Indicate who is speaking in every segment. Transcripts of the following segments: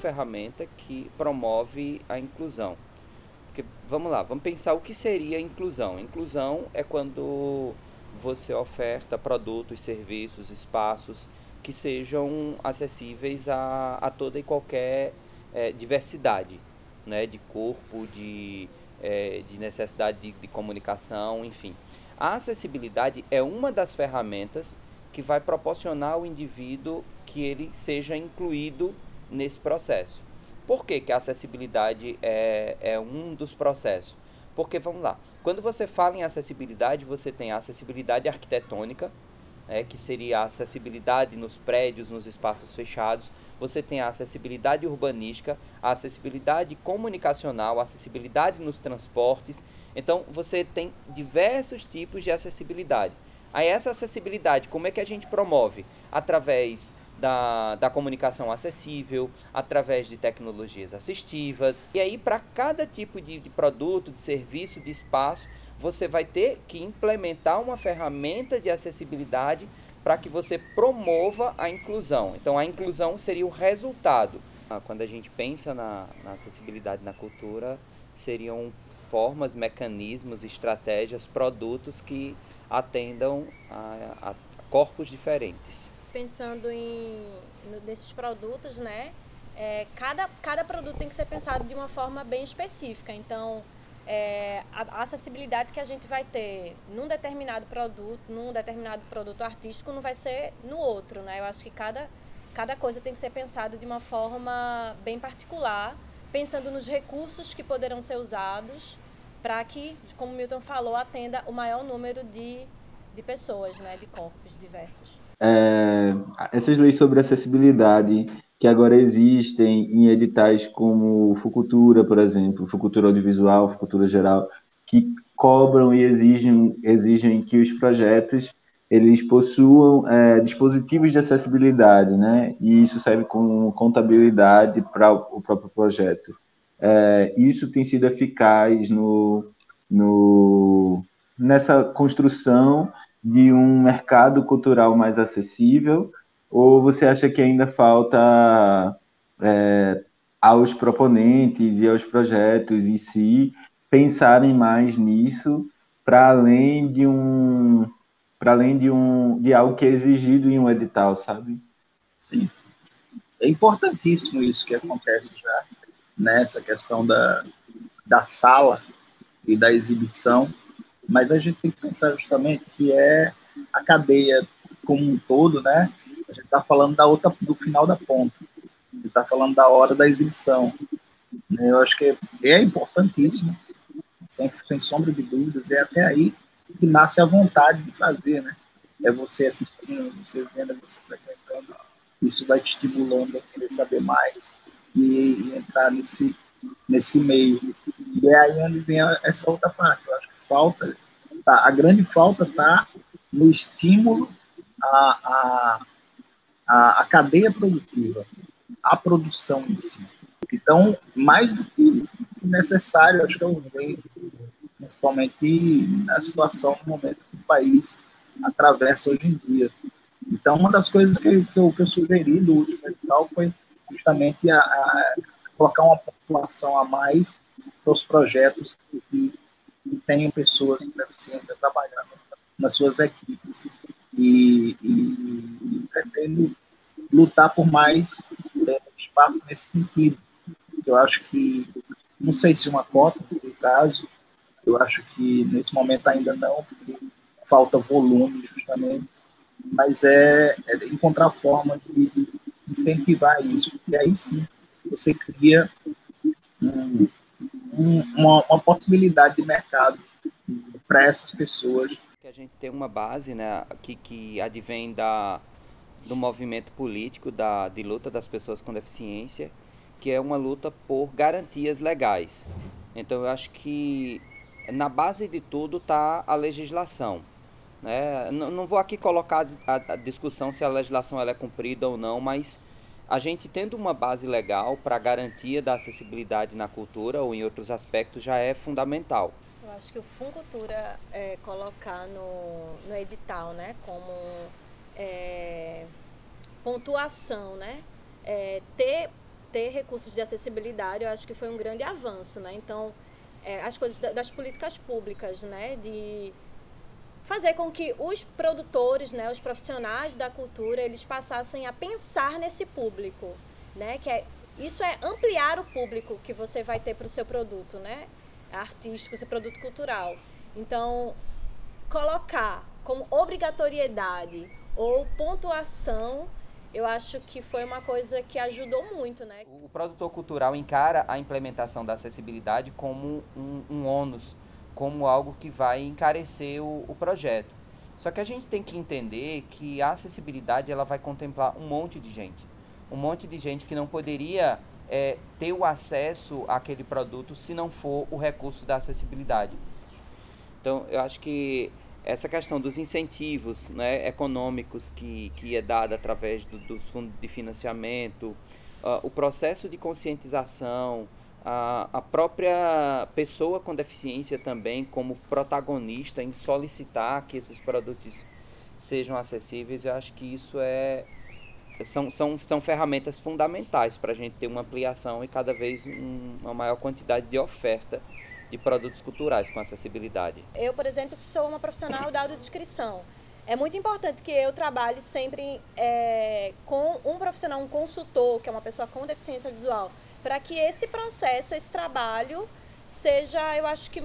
Speaker 1: ferramenta que promove a inclusão. Porque, vamos lá, vamos pensar o que seria inclusão. Inclusão é quando você oferta produtos, serviços, espaços que sejam acessíveis a, a toda e qualquer é, diversidade né, de corpo, de, é, de necessidade de, de comunicação, enfim. A acessibilidade é uma das ferramentas que vai proporcionar ao indivíduo que ele seja incluído nesse processo. Por que, que a acessibilidade é, é um dos processos? Porque, vamos lá, quando você fala em acessibilidade, você tem a acessibilidade arquitetônica, né, que seria a acessibilidade nos prédios, nos espaços fechados. Você tem a acessibilidade urbanística, a acessibilidade comunicacional, a acessibilidade nos transportes. Então, você tem diversos tipos de acessibilidade. Aí, essa acessibilidade, como é que a gente promove? Através da, da comunicação acessível, através de tecnologias assistivas. E aí, para cada tipo de, de produto, de serviço, de espaço, você vai ter que implementar uma ferramenta de acessibilidade para que você promova a inclusão. Então, a inclusão seria o resultado. Ah, quando a gente pensa na, na acessibilidade na cultura, seriam formas, mecanismos, estratégias, produtos que atendam a, a corpos diferentes
Speaker 2: pensando em nesses produtos, né? É, cada, cada produto tem que ser pensado de uma forma bem específica. Então, é, a, a, acessibilidade que a gente vai ter num determinado produto, num determinado produto artístico, não vai ser no outro, né? Eu acho que cada, cada coisa tem que ser pensada de uma forma bem particular, pensando nos recursos que poderão ser usados para que, como Milton falou, atenda o maior número de, de pessoas, né? De corpos diversos
Speaker 3: é, essas leis sobre acessibilidade que agora existem em editais como Fucultura, por exemplo, Fucultura Audiovisual, Fucultura Geral, que cobram e exigem, exigem que os projetos eles possuam é, dispositivos de acessibilidade, né? E isso serve como contabilidade para o próprio projeto. É, isso tem sido eficaz no, no, nessa construção de um mercado cultural mais acessível? Ou você acha que ainda falta é, aos proponentes e aos projetos em si pensarem mais nisso para além de um para além de um de algo que é exigido em um edital, sabe?
Speaker 4: Sim. É importantíssimo isso que acontece já nessa questão da, da sala e da exibição mas a gente tem que pensar justamente que é a cadeia como um todo, né? A gente está falando da outra, do final da ponta, a gente está falando da hora da exibição. Eu acho que é importantíssimo, sem, sem sombra de dúvidas, é até aí que nasce a vontade de fazer, né? É você assistindo, você vendo, você frequentando, isso vai te estimulando a querer saber mais e, e entrar nesse, nesse meio. E é aí onde vem essa outra parte. Falta, tá, a grande falta está no estímulo à, à, à, cadeia produtiva, à produção em si. Então, mais do que necessário, acho que eu vejo, principalmente na situação, no momento que o país atravessa hoje em dia. Então, uma das coisas que, que, eu, que eu sugeri do último edital foi justamente a, a colocar uma população a mais para os projetos que, tenham pessoas com deficiência trabalhando nas suas equipes. E, e, e pretendo lutar por mais é, espaço nesse sentido. Eu acho que, não sei se uma cota seria o caso, eu acho que nesse momento ainda não, porque falta volume justamente, mas é, é encontrar forma de incentivar isso, porque aí sim você cria um, um, uma, uma possibilidade de mercado para essas pessoas.
Speaker 1: A gente tem uma base né, que, que advém da, do movimento político da, de luta das pessoas com deficiência, que é uma luta por garantias legais. Então eu acho que na base de tudo está a legislação. Né? Não, não vou aqui colocar a, a discussão se a legislação ela é cumprida ou não, mas a gente tendo uma base legal para garantia da acessibilidade na cultura ou em outros aspectos já é fundamental.
Speaker 2: Eu acho que o Funcultura é colocar no, no edital, né, como é, pontuação, né, é, ter ter recursos de acessibilidade, eu acho que foi um grande avanço, né? Então, é, as coisas das políticas públicas, né, de fazer com que os produtores, né, os profissionais da cultura, eles passassem a pensar nesse público, né, que é isso é ampliar o público que você vai ter para o seu produto, né, artístico, seu produto cultural. Então, colocar como obrigatoriedade ou pontuação eu acho que foi uma coisa que ajudou muito, né?
Speaker 1: O produtor cultural encara a implementação da acessibilidade como um, um ônus, como algo que vai encarecer o, o, projeto. Só que a gente tem que entender que a acessibilidade ela vai contemplar um monte de gente, um monte de gente que não poderia é, ter o acesso àquele produto se não for o recurso da acessibilidade. Então, eu acho que essa questão dos incentivos né, econômicos que, que é dada através do, dos fundos de financiamento, uh, o processo de conscientização, a, a própria pessoa com deficiência também como protagonista em solicitar que esses produtos sejam acessíveis, eu acho que isso é são, são, são ferramentas fundamentais para a gente ter uma ampliação e cada vez um, uma maior quantidade de oferta de produtos culturais com acessibilidade?
Speaker 2: Eu, por exemplo, que sou uma profissional da audiodescrição, é muito importante que eu trabalhe sempre é, com um profissional, um consultor, que é uma pessoa com deficiência visual, para que esse processo, esse trabalho, seja, eu acho que,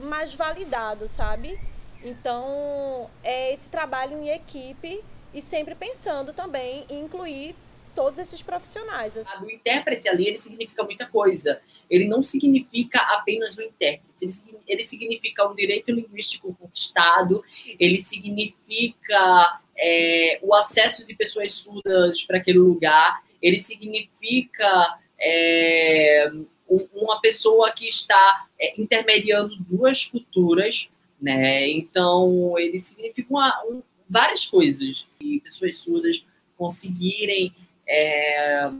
Speaker 2: mais validado, sabe? Então, é esse trabalho em equipe e sempre pensando também em incluir todos esses profissionais.
Speaker 5: Assim. O intérprete ali, ele significa muita coisa. Ele não significa apenas o intérprete, ele, ele significa um direito linguístico conquistado, ele significa é, o acesso de pessoas surdas para aquele lugar, ele significa é, uma pessoa que está é, intermediando duas culturas, né? Então, ele significa uma, um, várias coisas. E pessoas surdas conseguirem é,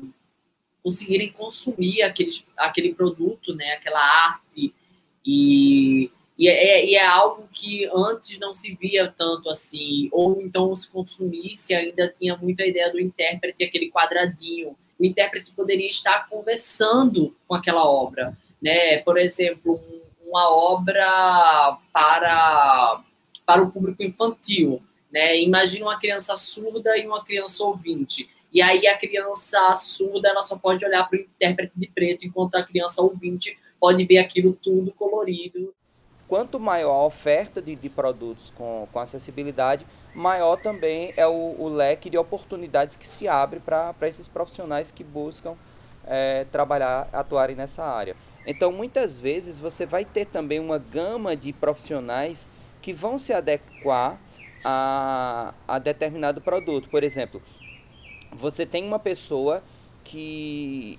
Speaker 5: conseguirem consumir aqueles, aquele produto, né, aquela arte, e, e é, e, é, algo que antes não se via tanto assim, ou então se consumisse, ainda tinha muito a ideia do intérprete, aquele quadradinho. O intérprete poderia estar conversando com aquela obra, né? Por exemplo, um, uma obra para, para o público infantil, né? Imagina uma criança surda e uma criança ouvinte e aí a criança surda ela só pode olhar para o intérprete de preto, enquanto a criança ouvinte pode ver aquilo tudo colorido.
Speaker 1: Quanto maior a oferta de, de produtos com, com acessibilidade, maior também é o, o leque de oportunidades que se abre para esses profissionais que buscam é, trabalhar, atuarem nessa área. Então, muitas vezes, você vai ter também uma gama de profissionais que vão se adequar a, a determinado produto. Por exemplo, você tem uma pessoa que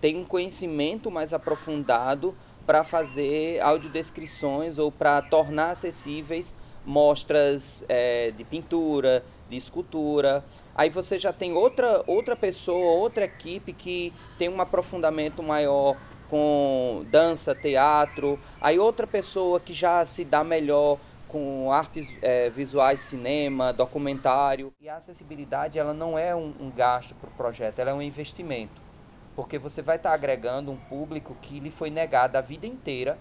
Speaker 1: tem um conhecimento mais aprofundado para fazer audiodescrições ou para tornar acessíveis mostras é, de pintura, de escultura. Aí você já tem outra, outra pessoa, outra equipe que tem um aprofundamento maior com dança, teatro. Aí outra pessoa que já se dá melhor com artes é, visuais, cinema, documentário. E a acessibilidade ela não é um, um gasto para o projeto, ela é um investimento. Porque você vai estar agregando um público que lhe foi negado a vida inteira,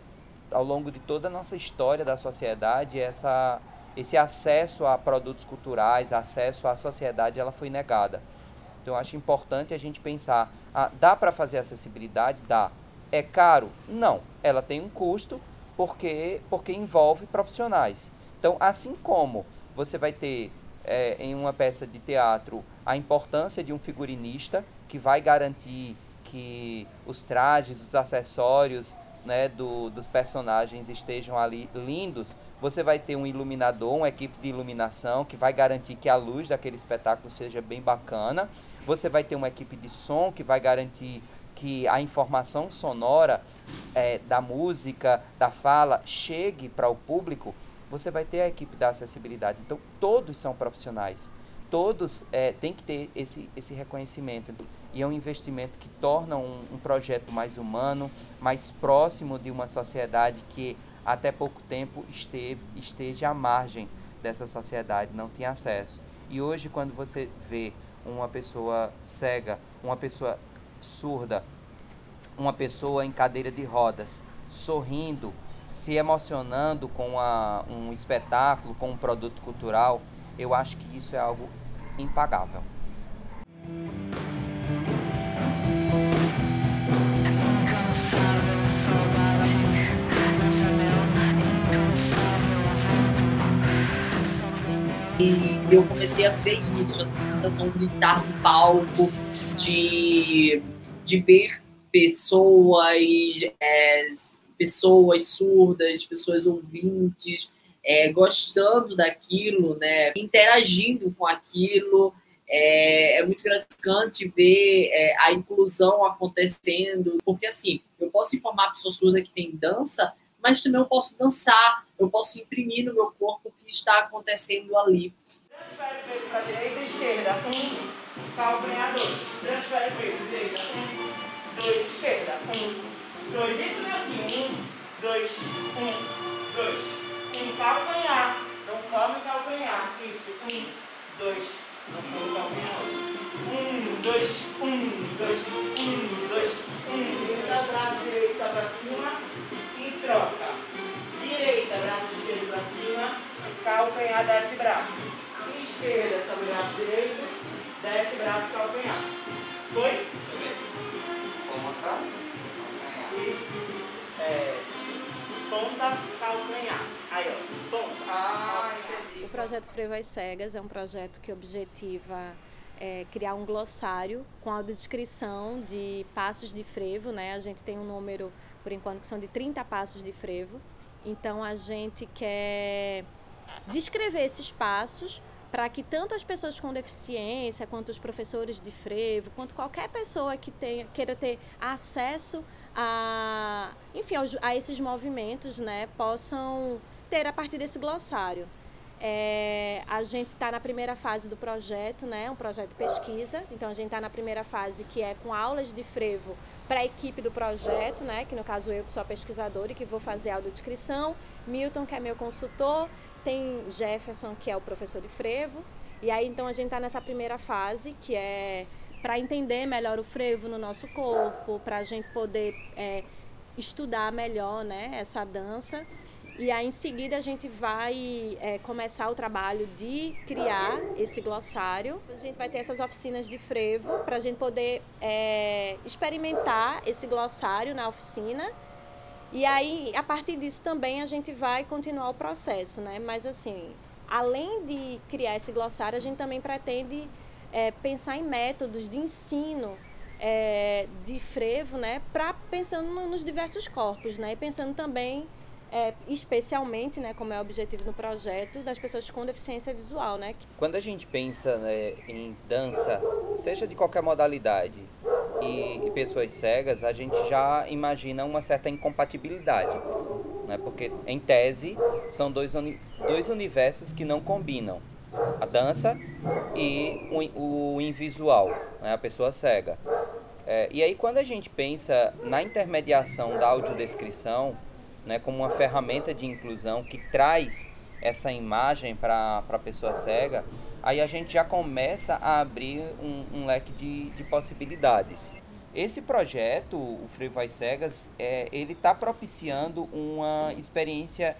Speaker 1: ao longo de toda a nossa história da sociedade, essa, esse acesso a produtos culturais, acesso à sociedade, ela foi negada. Então, acho importante a gente pensar, ah, dá para fazer acessibilidade? Dá. É caro? Não. Ela tem um custo, porque, porque envolve profissionais. Então, assim como você vai ter é, em uma peça de teatro a importância de um figurinista que vai garantir que os trajes, os acessórios né, do, dos personagens estejam ali lindos, você vai ter um iluminador, uma equipe de iluminação que vai garantir que a luz daquele espetáculo seja bem bacana. Você vai ter uma equipe de som que vai garantir que a informação sonora é, da música, da fala, chegue para o público você vai ter a equipe da acessibilidade. Então, todos são profissionais. Todos é, têm que ter esse, esse reconhecimento. E é um investimento que torna um, um projeto mais humano, mais próximo de uma sociedade que até pouco tempo esteve, esteja à margem dessa sociedade, não tinha acesso. E hoje, quando você vê uma pessoa cega, uma pessoa surda, uma pessoa em cadeira de rodas, sorrindo, se emocionando com a, um espetáculo, com um produto cultural, eu acho que isso é algo impagável.
Speaker 5: E eu comecei a ver isso, essa sensação de estar no palco, de, de ver pessoas, é, pessoas surdas, pessoas ouvintes, é, gostando daquilo, né, interagindo com aquilo. É, é muito gratificante ver é, a inclusão acontecendo, porque assim, eu posso informar a pessoa surda que tem dança, mas também eu posso dançar, eu posso imprimir no meu corpo o que está acontecendo ali.
Speaker 6: Transfere o peso para a direita esquerda. Um, calcanhar dois. Transfere o peso direita. Um, dois, esquerda. Um, dois. Isso, filho. Um, dois, um, dois. Um, calcanhar. Então, calcanhar. Isso. Um, dois. Um, calcanhar. Um, dois, um, dois, um, dois, um. Vira o braço direito para cima troca. Direita, braço esquerdo para cima, calcanhar, desce braço. Esquerda sobre o braço direito, desce braço, calcanhar. Foi?
Speaker 1: Ponta,
Speaker 6: E é, ponta, calcanhar. Aí, ó, ponta.
Speaker 1: Ah, entendi.
Speaker 2: O projeto Frevo às Cegas é um projeto que objetiva é, criar um glossário com audiodescrição de passos de frevo, né? A gente tem um número, por enquanto, que são de 30 passos de frevo. Então, a gente quer descrever esses passos para que tanto as pessoas com deficiência, quanto os professores de frevo, quanto qualquer pessoa que tenha, queira ter acesso a, enfim, a esses movimentos, né, possam ter a partir desse glossário. É, a gente está na primeira fase do projeto, né, um projeto de pesquisa. Então a gente está na primeira fase que é com aulas de frevo para a equipe do projeto, né, que no caso eu que sou a pesquisadora e que vou fazer a audiodescrição, Milton que é meu consultor tem Jefferson, que é o professor de frevo. E aí, então, a gente está nessa primeira fase, que é para entender melhor o frevo no nosso corpo, para a gente poder é, estudar melhor né, essa dança. E aí, em seguida, a gente vai é, começar o trabalho de criar esse glossário. A gente vai ter essas oficinas de frevo para a gente poder é, experimentar esse glossário na oficina e aí, a partir disso também a gente vai continuar o processo, né? Mas assim, além de criar esse glossário, a gente também pretende é, pensar em métodos de ensino de frevo, né? Para pensando nos diversos corpos, né? E pensando também é, especialmente, né, como é o objetivo do projeto, das pessoas com deficiência visual, né?
Speaker 1: Quando a gente pensa né, em dança, seja de qualquer modalidade, e, e, pessoas cegas, a gente já imagina uma certa incompatibilidade, né? Porque em tese são dois, uni dois universos que não combinam, a dança e o, o invisual, né? A pessoa cega. É, e aí quando a gente pensa na intermediação da audiodescrição, né, como uma ferramenta de inclusão que traz essa imagem para a pessoa cega, aí a gente já começa a abrir um, um leque de, de possibilidades. Esse projeto, o Frevo às Cegas, é, ele está propiciando uma experiência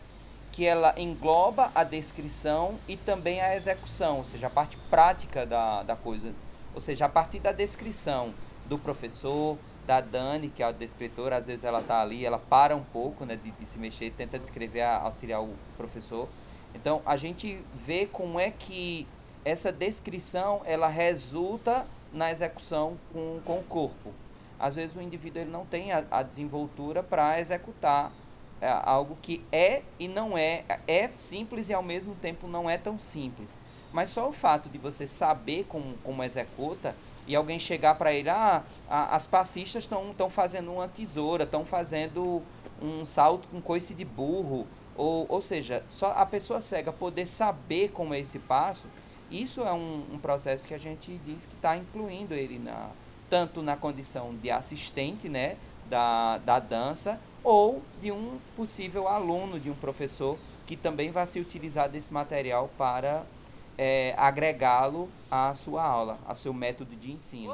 Speaker 1: que ela engloba a descrição e também a execução, ou seja, a parte prática da, da coisa. Ou seja, a partir da descrição do professor, da Dani, que é a descritora, às vezes ela está ali, ela para um pouco né, de, de se mexer, tenta descrever, auxiliar o professor. Então, a gente vê como é que essa descrição ela resulta na execução com, com o corpo. Às vezes o indivíduo ele não tem a, a desenvoltura para executar é, algo que é e não é, é simples e ao mesmo tempo não é tão simples. Mas só o fato de você saber como, como executa e alguém chegar para ele, ah, a, as passistas estão fazendo uma tesoura, estão fazendo um salto com coice de burro, Ou, ou seja, só a pessoa cega poder saber como é esse passo, isso é um, um processo que a gente diz que está incluindo ele na, tanto na condição de assistente né, da, da dança ou de um possível aluno de um professor que também vai se utilizar desse material para é, agregá-lo à sua aula, ao seu método de ensino.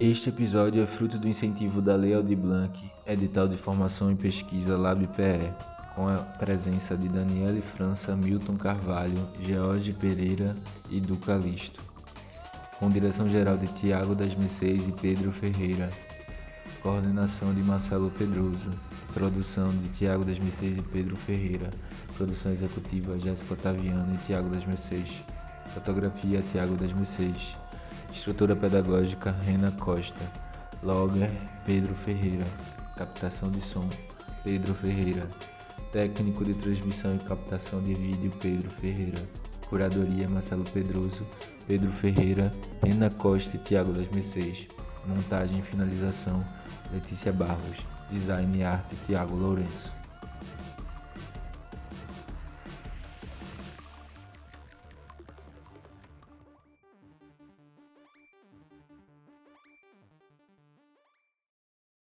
Speaker 3: Este episódio é fruto do incentivo da Lei Aldir Blanc, edital de formação e pesquisa LabPE, com a presença de Daniele França, Milton Carvalho, George Pereira e Duca Listo, com direção geral de Tiago das Mercedes e Pedro Ferreira, coordenação de Marcelo Pedroso, produção de Tiago das Mercedes e Pedro Ferreira, produção executiva Jéssica Otaviano e Tiago das Mercedes, fotografia Tiago das Mercedes, estrutura pedagógica Rena Costa, logger Pedro Ferreira, captação de som Pedro Ferreira, técnico de transmissão e captação de vídeo Pedro Ferreira, curadoria Marcelo Pedroso, Pedro Ferreira, Rena Costa e Tiago das Mercedes, montagem e finalização Letícia Barros, design e arte Tiago Lourenço.